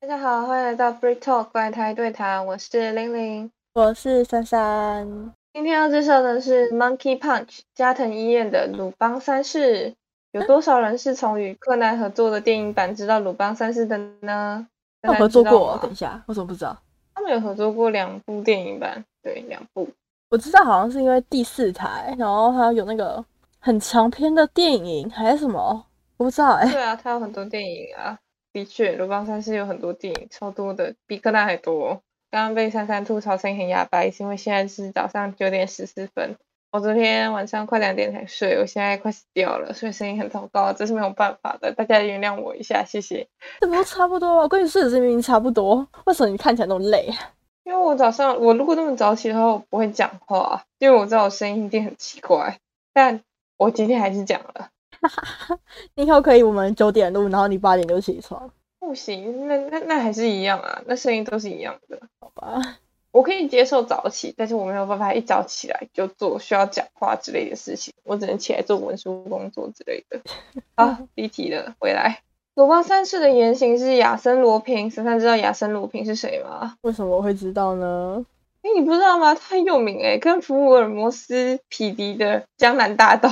大家好，欢迎来到 Free Talk 怪胎对谈，我是玲玲。我是珊珊。今天要介绍的是 Monkey Punch 加藤医院的鲁邦三世。有多少人是从与柯南合作的电影版知道鲁邦三世的呢？他合作过？等一下，我怎么不知道？他们有合作过两部电影版，对，两部。我知道，好像是因为第四台，然后还有那个很长篇的电影，还是什么？我不知道哎。对啊，他有很多电影啊。的确，鲁邦三世有很多电影，超多的，比柯南还多。刚刚被珊珊吐槽声音很哑巴，是因为现在是早上九点十四分。我昨天晚上快两点才睡，我现在快死掉了，所以声音很糟糕，这是没有办法的，大家原谅我一下，谢谢。这不差不多我跟你睡的时间差不多，为什么你看起来那么累？因为我早上我如果那么早起的话，我不会讲话，因为我知道我声音一定很奇怪，但我今天还是讲了。以后可以我们九点录，然后你八点就起床。不行，那那那还是一样啊，那声音都是一样的，好吧？我可以接受早起，但是我没有办法一早起来就做需要讲话之类的事情，我只能起来做文书工作之类的。啊，离题了，回来。鲁邦三世的原型是亚森罗平，珊珊知道亚森罗平是谁吗？为什么我会知道呢？哎，你不知道吗？他很有名哎，跟福尔摩斯匹敌的江南大盗。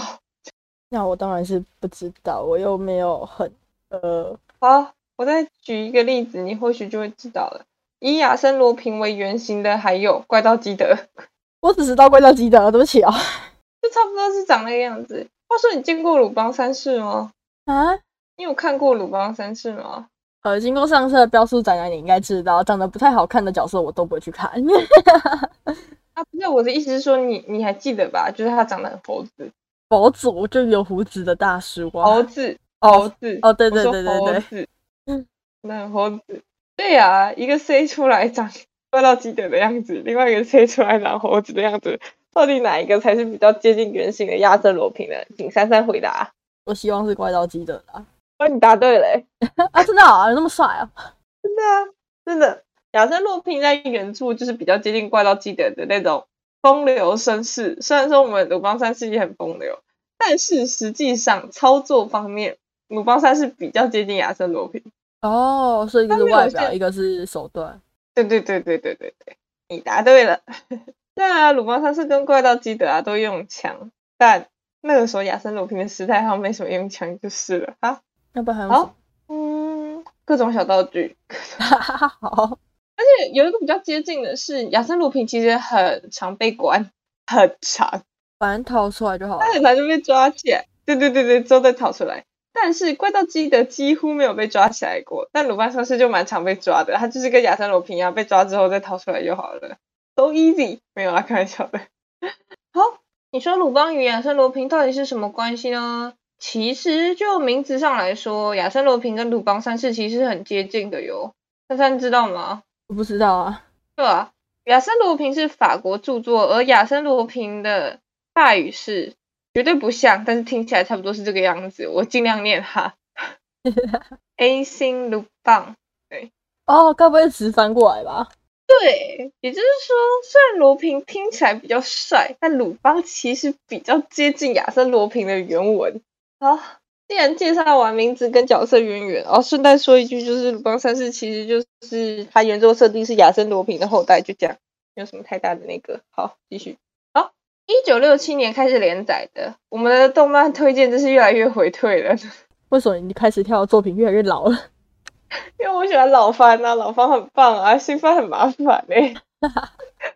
那我当然是不知道，我又没有很呃。好，我再举一个例子，你或许就会知道了。以亚森罗平为原型的还有怪盗基德。我只知道怪盗基德，对不起啊。就差不多是长那个样子。话说，你见过鲁邦三世吗？啊？你有看过鲁邦三世吗？呃，经过上次的标书展览，你应该知道，长得不太好看的角色我都不会去看。啊，不是我的意思是说，你你还记得吧？就是他长得很猴子。猴子，就有胡子的大叔。猴子，猴子。哦，对对对对对。嗯，那猴子。对呀，一个 C 出来长怪盗基德的样子，另外一个 C 出来长猴子的样子，到底哪一个才是比较接近原型的亚瑟罗平呢？请珊珊回答。我希望是怪盗基德的。哦，你答对了。啊，真的啊，有那么帅啊！真的啊，真的。亚瑟罗平在原著就是比较接近怪盗基德的那种风流绅士。虽然说我们鲁邦三世也很风流，但是实际上操作方面，鲁邦三世比较接近亚森罗平。哦，所以一个是外表，一个是手段。对对对对对对对，你答对了。对啊，鲁邦三世跟怪盗基德啊都用枪，但那个时候亚森罗平的时代好像没什么用枪就是了啊。要不还好？嗯，各种小道具。好。而且有一个比较接近的是，亚森罗平其实很常被关，很长，反正逃出来就好了。他很常就被抓起来。对对对对，之后再逃出来。但是怪盗基德几乎没有被抓起来过，但鲁班三世就蛮常被抓的。他就是跟亚森罗平一样，被抓之后再逃出来就好了，so easy。没有啦，开玩笑的。好，你说鲁邦与亚森罗平到底是什么关系呢？其实就名字上来说，亚森罗平跟鲁邦三世其实很接近的哟。珊珊知道吗？我不知道啊。对啊，亚森罗平是法国著作，而亚森罗平的法语是。绝对不像，但是听起来差不多是这个样子。我尽量念哈。A 星鲁邦，对，哦，该不会直翻过来吧？对，也就是说，虽然罗平听起来比较帅，但鲁邦其实比较接近亚森罗平的原文。好，既然介绍完名字跟角色渊源，哦，顺带说一句，就是鲁邦三世其实就是他原作设定是亚森罗平的后代，就这样，没有什么太大的那个。好，继续。好一九六七年开始连载的，我们的动漫推荐真是越来越回退了。为什么你开始跳的作品越来越老了？因为我喜欢老番啊，老番很棒啊，新番很麻烦哎。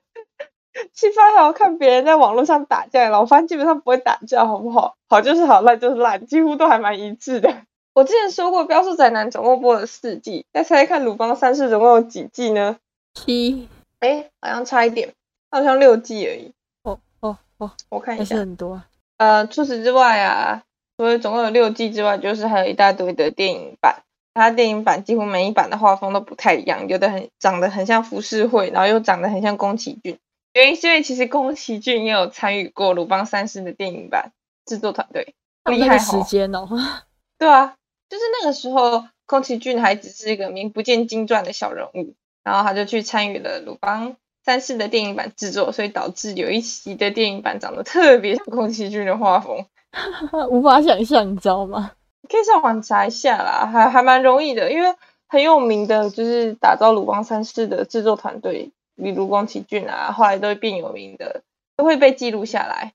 新番还要看别人在网络上打架，老番基本上不会打架，好不好？好就是好，烂就是烂，几乎都还蛮一致的。我之前说过，标速宅男总共播了四季，再猜猜看鲁邦三世总共有几季呢？七。哎，好像差一点，好像六季而已。哦哦哦，我看一下，很多。呃，除此之外啊，除了总共有六季之外，就是还有一大堆的电影版。它电影版几乎每一版的画风都不太一样，有的很长得很像浮世绘，然后又长得很像宫崎骏。原因是因为其实宫崎骏也有参与过《鲁邦三世》的电影版制作团队，厉害时间哦。对啊，就是那个时候宫崎骏还只是一个名不见经传的小人物，然后他就去参与了鲁邦。三世的电影版制作，所以导致有一期的电影版长得特别像宫崎骏的画风，无法想象，你知道吗？可以上网查一下啦，还还蛮容易的，因为很有名的就是打造鲁邦三世的制作团队，例如宫崎骏啊，后来都会变有名的，都会被记录下来。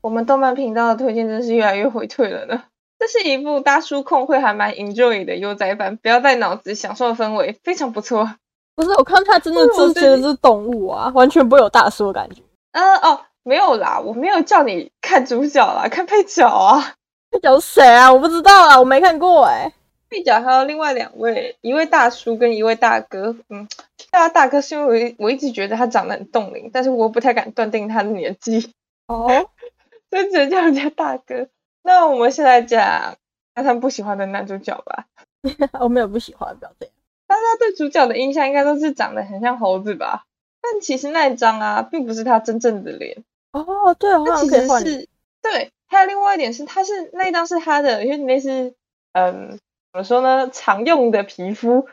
我们动漫频道的推荐真是越来越回退了呢。这是一部大叔控会还蛮 enjoy 的悠哉版，不要带脑子享受氛围，非常不错。不是，我看他真的是觉得是动物啊，完全不会有大叔的感觉。嗯哦，没有啦，我没有叫你看主角啦，看配角啊。配角谁啊？我不知道啊，我没看过哎。配角还有另外两位，一位大叔跟一位大哥。嗯，叫他大哥是因为我一直觉得他长得很冻龄，但是我不太敢断定他的年纪。哦，所以只能叫人家大哥。那我们现在讲他们不喜欢的男主角吧。我没有不喜欢，不要这样。大家对主角的印象应该都是长得很像猴子吧？但其实那一张啊，并不是他真正的脸。哦，对，那其实是对。还有另外一点是，他是那一张是他的，因为那是嗯。怎么说呢？常用的皮肤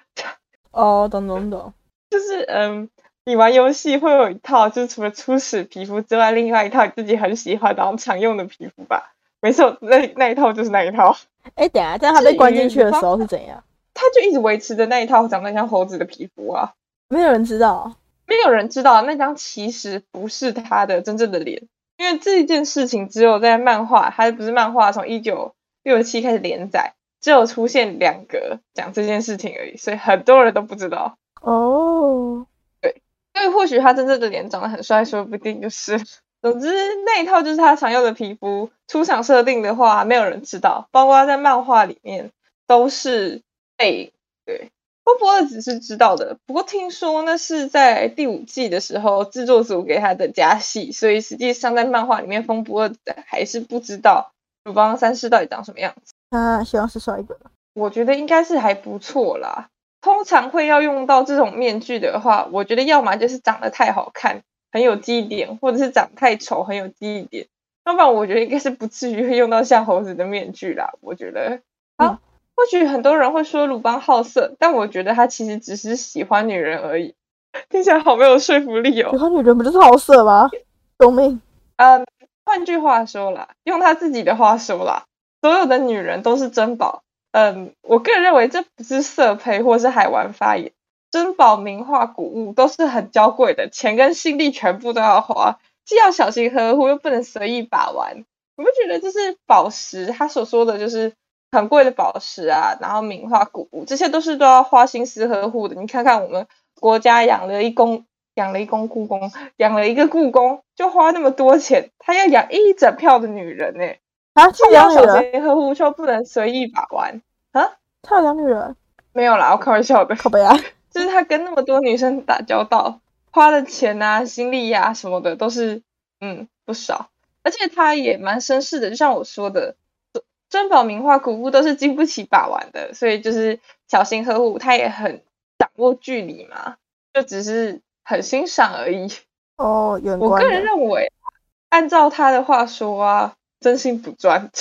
哦，懂懂懂，就是嗯，你玩游戏会有一套，就是除了初始皮肤之外，另外一套你自己很喜欢然后常用的皮肤吧？没错，那那一套就是那一套。哎，等下，这样他被关进去的时候是怎样？他就一直维持着那一套长得像猴子的皮肤啊，没有人知道，没有人知道那张其实不是他的真正的脸，因为这件事情只有在漫画，还不是漫画，从一九六七开始连载。只有出现两个讲这件事情而已，所以很多人都不知道哦。对，因为或许他真正的脸长得很帅，说不定就是。总之那一套就是他常用的皮肤。出场设定的话，没有人知道，包括在漫画里面都是被对。风波二只是知道的，不过听说那是在第五季的时候制作组给他的加戏，所以实际上在漫画里面，风波二还是不知道鲁邦三世到底长什么样子。他希望是帅哥，我觉得应该是还不错啦。通常会要用到这种面具的话，我觉得要么就是长得太好看，很有记忆点，或者是长太丑，很有记忆点。要不然我觉得应该是不至于会用到像猴子的面具啦。我觉得，啊，或许很多人会说鲁邦好色，但我觉得他其实只是喜欢女人而已。听起来好没有说服力哦。喜欢女人不就是好色吗？救命！嗯，换句话说啦，用他自己的话说啦。所有的女人都是珍宝，嗯，我个人认为这不是色胚或是海玩发言，珍宝名画古物都是很娇贵的，钱跟心力全部都要花，既要小心呵护，又不能随意把玩。你不觉得这是宝石？他所说的就是很贵的宝石啊，然后名画古物，这些都是都要花心思呵护的。你看看我们国家养了一公，养了一公故宫，养了一个故宫，就花那么多钱，他要养一整票的女人呢。啊，他要小心呵护，说不能随意把玩啊。他有两女人？没有啦，我开玩笑的。可悲啊！就是他跟那么多女生打交道，花的钱啊、心力呀什么的都是嗯不少，而且他也蛮绅士的。就像我说的，珍宝名画古物都是经不起把玩的，所以就是小心呵护。他也很掌握距离嘛，就只是很欣赏而已。哦，我个人认为，按照他的话说啊。真心不专，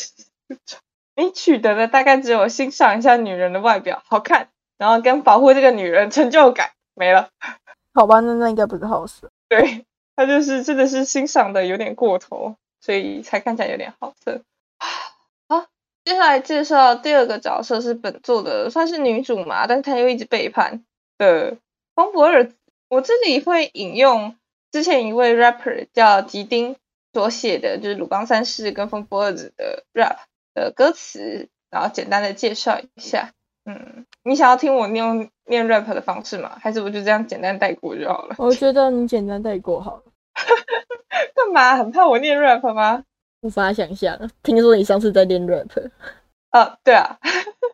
你取得的大概只有欣赏一下女人的外表好看，然后跟保护这个女人成就感没了。好吧，那那应该不是好事。对他就是真的是欣赏的有点过头，所以才看起来有点好色。好，接下来介绍第二个角色是本作的算是女主嘛，但是她又一直背叛的方博尔。我这里会引用之前一位 rapper 叫吉丁。所写的就是鲁邦三世跟风波二子的 rap 的歌词，然后简单的介绍一下。嗯，你想要听我念念 rap 的方式吗？还是我就这样简单带过就好了？我觉得你简单带过好了。干嘛？很怕我念 rap 吗？无法想象。听说你上次在练 rap。啊，对啊。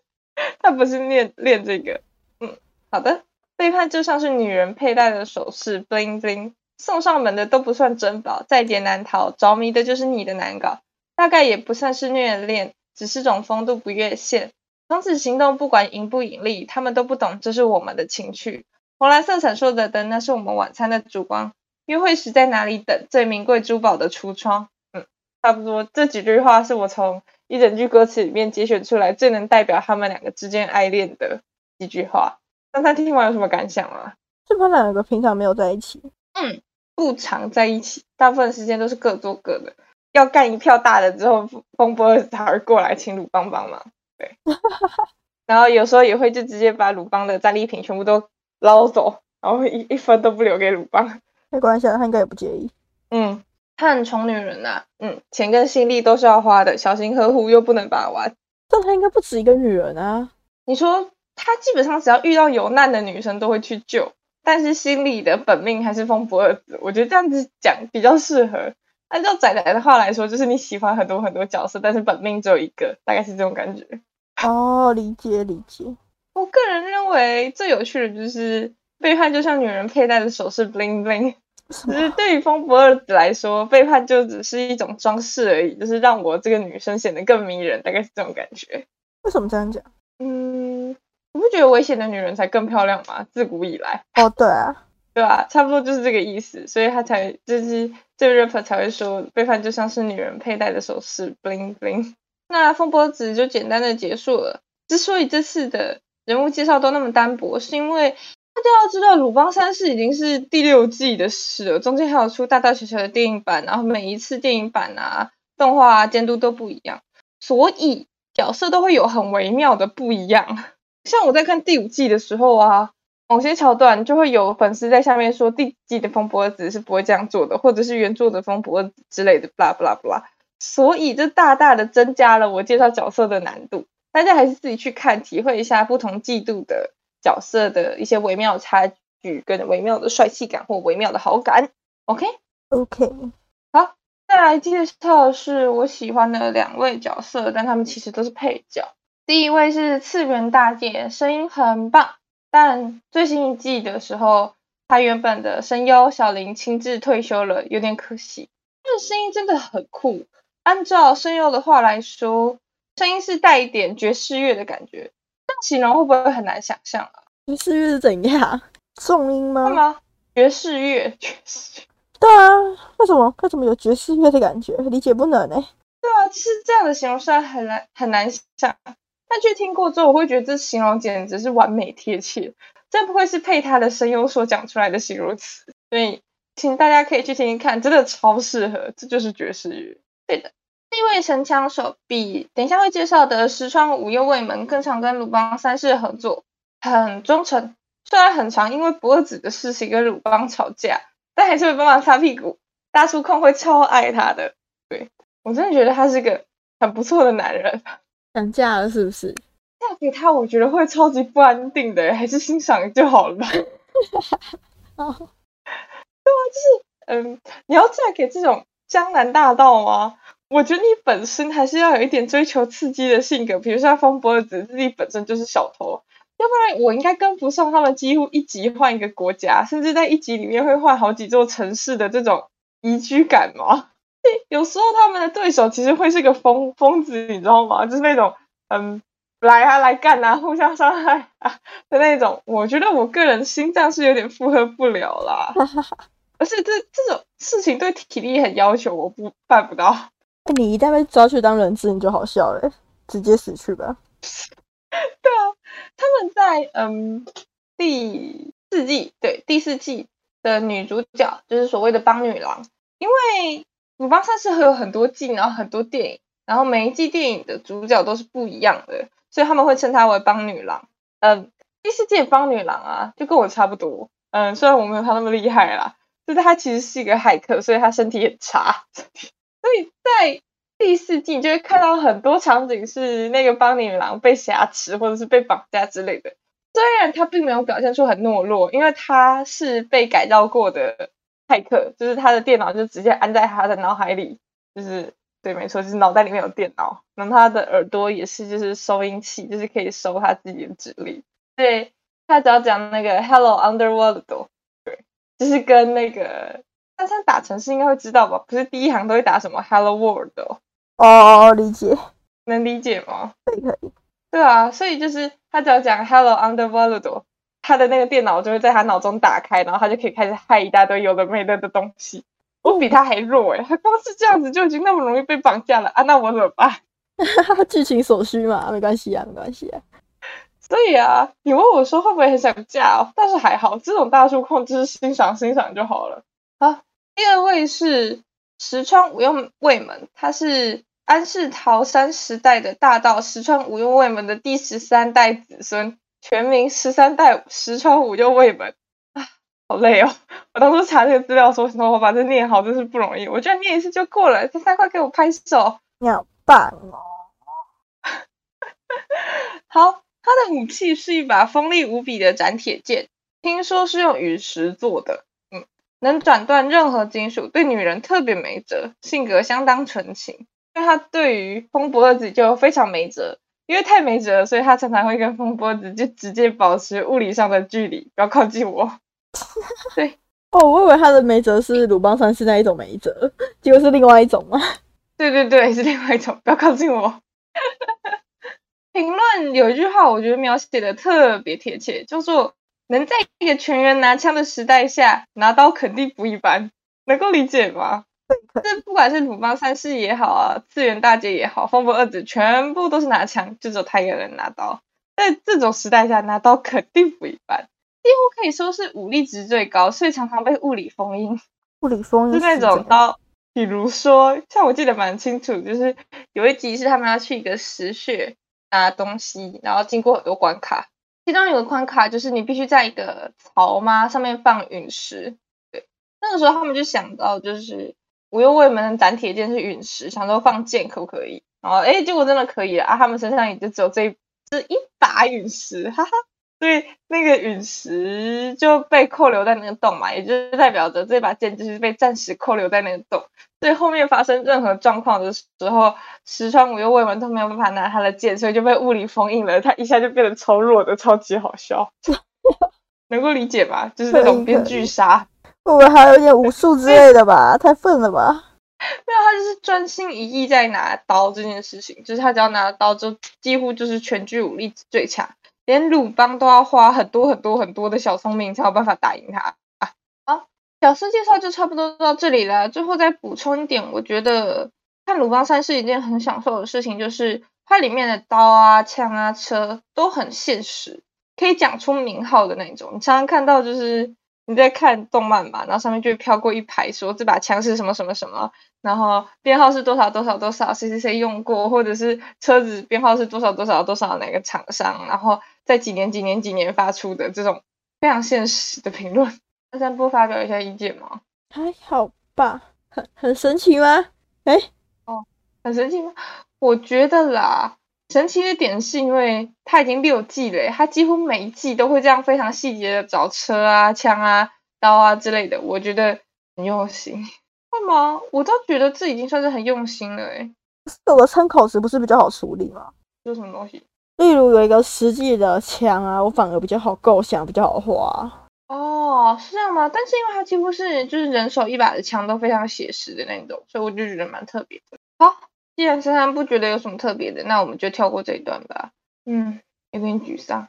他不是念练这个。嗯，好的。背叛就像是女人佩戴的首饰，bling bling。送上门的都不算珍宝，在劫难逃，着迷的就是你的难搞，大概也不算是虐恋，只是种风度不越线。从此行动不管盈不盈利，他们都不懂这是我们的情趣。红蓝色闪烁的灯，那是我们晚餐的烛光。约会时在哪里等？最名贵珠宝的橱窗。嗯，差不多这几句话是我从一整句歌词里面节选出来，最能代表他们两个之间爱恋的几句话。刚才听完有什么感想吗？是他们两个平常没有在一起？嗯。不常在一起，大部分时间都是各做各的。要干一票大的之后，风波才会过来请鲁邦帮忙。对，然后有时候也会就直接把鲁邦的战利品全部都捞走，然后一一分都不留给鲁邦。没关系，他应该也不介意。嗯，他很宠女人呐、嗯，钱跟心力都是要花的，小心呵护又不能把玩。但他应该不止一个女人啊。你说他基本上只要遇到有难的女生都会去救，但是心里的本命还是风不二子。我觉得这样子讲比较适合。按照仔仔的话来说，就是你喜欢很多很多角色，但是本命只有一个，大概是这种感觉。哦，理解理解。我个人认为最有趣的就是背叛，就像女人佩戴的首饰 bling bling。什只是么？对于风不二子来说，背叛就只是一种装饰而已，就是让我这个女生显得更迷人，大概是这种感觉。为什么这样讲？嗯，你不觉得危险的女人才更漂亮吗？自古以来，哦，对啊，对吧、差不多就是这个意思，所以他才就是这个 rapper 才会说背叛就像是女人佩戴的首饰 bling bling。那风波子就简单的结束了。之所以这次的人物介绍都那么单薄，是因为大家要知道，《鲁邦三世》已经是第六季的事了，中间还有出大大小小的电影版，然后每一次电影版啊、动画啊监督都不一样，所以角色都会有很微妙的不一样。像我在看第五季的时候啊，某些桥段就会有粉丝在下面说第几季的风伯子是不会这样做的，或者是原作的风伯子之类的，blah blah blah。所以这大大的增加了我介绍角色的难度。大家还是自己去看，体会一下不同季度的角色的一些微妙差距，跟微妙的帅气感或微妙的好感。OK，OK，好再来介绍的是我喜欢的两位角色，但他们其实都是配角。第一位是次元大姐，声音很棒，但最新一季的时候，他原本的声优小林亲自退休了，有点可惜。他的声音真的很酷，按照声优的话来说，声音是带一点爵士乐的感觉，这样形容会不会很难想象啊？爵士乐是怎样？重音吗？会吗？爵士乐，爵士乐。对啊，为什么为什么有爵士乐的感觉？理解不能呢、对啊，其实这样的形容虽然很难很难想，但去听过之后，我会觉得这形容简直是完美贴切，这不愧是配他的声优所讲出来的形容词。所以，请大家可以去听听看，真的超适合，这就是爵士乐。对的，这位神枪手比等一下会介绍的石川五右卫门更常跟鲁邦三世合作，很忠诚。虽然很常因为不二子的事情跟鲁邦吵架，但还是会帮忙擦屁股。大叔控会超爱他的。对我真的觉得他是个很不错的男人，想嫁了是不是？嫁给他我觉得会超级不安定的，还是欣赏就好了吧。哦，嗯，你要嫁给这种江南大盗吗？我觉得你本身还是要有一点追求刺激的性格，比如像风波子自己本身就是小偷，要不然我应该跟不上他们几乎一集换一个国家，甚至在一集里面会换好几座城市的这种宜居感吗？有时候他们的对手其实会是个疯疯子，你知道吗？就是那种嗯来啊来干啊，互相伤害啊的那种。我觉得我个人心脏是有点负荷不了啦，而且这这种事情对体力很要求，我不办不到。哎你一旦被抓去当人质，你就好笑了，直接死去吧。对啊他们在嗯第四季对第四季的女主角就是所谓的帮女郎，因为鲁邦三世会有很多季，然后很多电影，然后每一季电影的主角都是不一样的，所以他们会称她为帮女郎。嗯，第四季的帮女郎啊，就跟我差不多。嗯，虽然我没有她那么厉害啦，就是她其实是一个骇客，所以她身体很差，所以在第四季就会看到很多场景是那个帮女郎被挟持或者是被绑架之类的。虽然她并没有表现出很懦弱，因为她是被改造过的骇客，就是他的电脑就直接安在他的脑海里，就是对，没错，就是脑袋里面有电脑，然后他的耳朵也是就是收音器，就是可以收他自己的指令。对，他只要讲那个 Hello Underworld，对，就是跟那个三三打城市应该会知道吧？不是第一行都会打什么 Hello World 哦，哦，理解，能理解吗？可以可以。对啊，所以就是他只要讲 Hello Underworld，他的那个电脑就会在他脑中打开，然后他就可以开始害一大堆有的没的的东西。我比他还弱诶，他光是这样子就已经那么容易被绑架了啊！那我怎么办？剧情所需嘛，没关系啊，没关系啊。所以啊，你问我说会不会很想嫁哦？但是还好，这种大叔控就是欣赏欣赏就好了。好，第二位是石川五右卫门，他是安室桃山时代的大道石川五右卫门的第十三代子孙，全名十三代石川五右卫门。啊，好累哦！我当初查这个资料说什么，我把这念好真是不容易。我居然念一次就过了，这三块给我拍手！你好棒哦！好，他的武器是一把锋利无比的斩铁剑，听说是用陨石做的，嗯，能斩断任何金属，对女人特别没辙，性格相当纯情。因为他对于风伯二子就非常没辙，因为太没辙了，所以他常常会跟风波二子就直接保持物理上的距离，不要靠近我。对，哦，我以为他的没辙是鲁邦三世那一种没辙，结果是另外一种吗？对对对，是另外一种，不要靠近我。评论有一句话，我觉得描写的特别贴切，叫做“能在一个全员拿枪的时代下拿刀，肯定不一般”，能够理解吗？这不管是鲁邦三世也好啊，次元大姐也好，风波二子全部都是拿枪，就只有他一个人拿刀。在这种时代下，拿刀肯定不一般，几乎可以说是武力值最高，所以常常被物理封印。物理封印是那种刀，比如说，像我记得蛮清楚，就是有一集是他们要去一个石穴拿东西，然后经过很多关卡，其中有个关卡就是你必须在一个槽嘛上面放陨石。对，那个时候他们就想到就是。五右卫门的斩铁剑是陨石，想说放剑可不可以？然后哎，结果真的可以了啊！他们身上也就只有这这一把陨石，哈哈。所以那个陨石就被扣留在那个洞嘛，也就是代表着这把剑就是被暂时扣留在那个洞。所以后面发生任何状况的时候，石川五右卫门都没有办法拿他的剑，所以就被物理封印了。他一下就变得超弱的，超级好笑，能够理解吧？就是那种编剧杀。会不会还有点武术 之类的吧？太笨了吧！没有，他就是专心一意在拿刀这件事情，就是他只要拿刀，就几乎就是全剧武力最强，连鲁邦都要花很多很多很多的小聪明才有办法打赢他啊！好，角色介绍就差不多到这里了。最后再补充一点，我觉得看鲁邦三是一件很享受的事情，就是它里面的刀啊、枪啊、车都很现实，可以讲出名号的那种。你常常看到就是。你在看动漫嘛，然后上面就会飘过一排说这把枪是什么什么什么，然后编号是多少多少多少，谁谁谁用过，或者是车子编号是多少多少多少哪个厂商，然后在几年几年几年发出的这种非常现实的评论，那三不发表一下意见吗？还好吧，很很神奇吗？哎，哦，很神奇吗？我觉得啦。神奇的点是因为它已经六季了，它几乎每一季都会这样非常细节的找车啊、枪啊、刀啊之类的，我觉得很用心。会吗？我倒觉得这已经算是很用心了，哎。有个参考值不是比较好处理吗？有什么东西？例如有一个实际的枪啊，我反而比较好构想，比较好画。哦，是这样吗？但是因为它几乎是就是人手一把的枪都非常写实的那种，所以我就觉得蛮特别的。好。既然珊珊不觉得有什么特别的，那我们就跳过这一段吧。嗯，有点沮丧。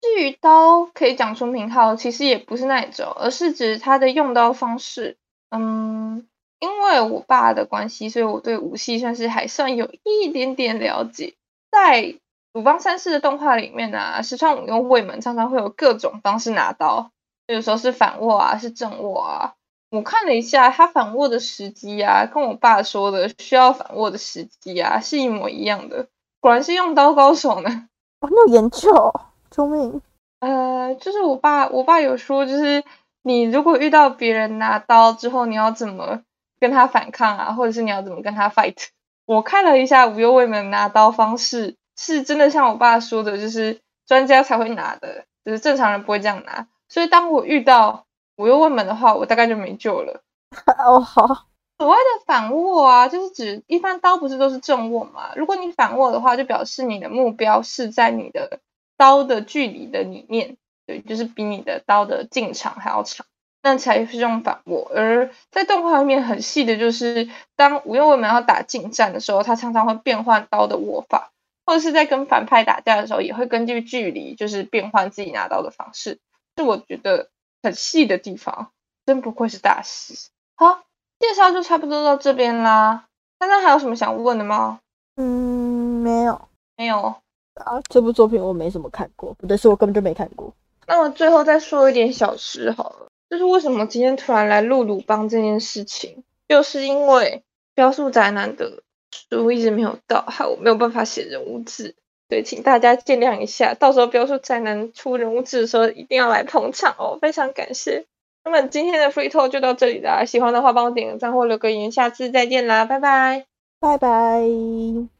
至于刀可以讲出名号，其实也不是那一种，而是指它的用刀方式。嗯，因为我爸的关系，所以我对武器算是还算有一点点了解。在鲁邦三世的动画里面呢，石川五用卫门常常会有各种方式拿刀，有时候是反握啊，是正握啊。我看了一下他反握的时机啊，跟我爸说的需要反握的时机啊是一模一样的。果然是用刀高手呢。我有研究，救命！呃，就是我爸，我爸有说，就是你如果遇到别人拿刀之后，你要怎么跟他反抗啊，或者是你要怎么跟他 fight？我看了一下无忧卫门拿刀方式，是真的像我爸说的，就是专家才会拿的，就是正常人不会这样拿。所以当我遇到。我又问门的话，我大概就没救了。哦，好。所谓的反握啊，就是指一般刀不是都是正握嘛？如果你反握的话，就表示你的目标是在你的刀的距离的里面，对，就是比你的刀的进场还要长，那才是用反握。而在动画里面很细的就是，当无用卫门要打近战的时候，他常常会变换刀的握法，或者是在跟反派打架的时候，也会根据距离就是变换自己拿刀的方式。是我觉得。很细的地方，真不愧是大师。好，介绍就差不多到这边啦。大家还有什么想问的吗？嗯，没有，没有。啊，这部作品我没怎么看过，不对，是我根本就没看过。那我最后再说一点小事好了，就是为什么今天突然来录鲁邦这件事情，就是因为雕塑宅男的书一直没有到，害我没有办法写人物志。对，请大家见谅一下，到时候标出宅男出人物志的时候，一定要来捧场哦，非常感谢。那么今天的 free talk 就到这里啦，喜欢的话帮我点个赞或留个言，下次再见啦，拜拜，拜拜。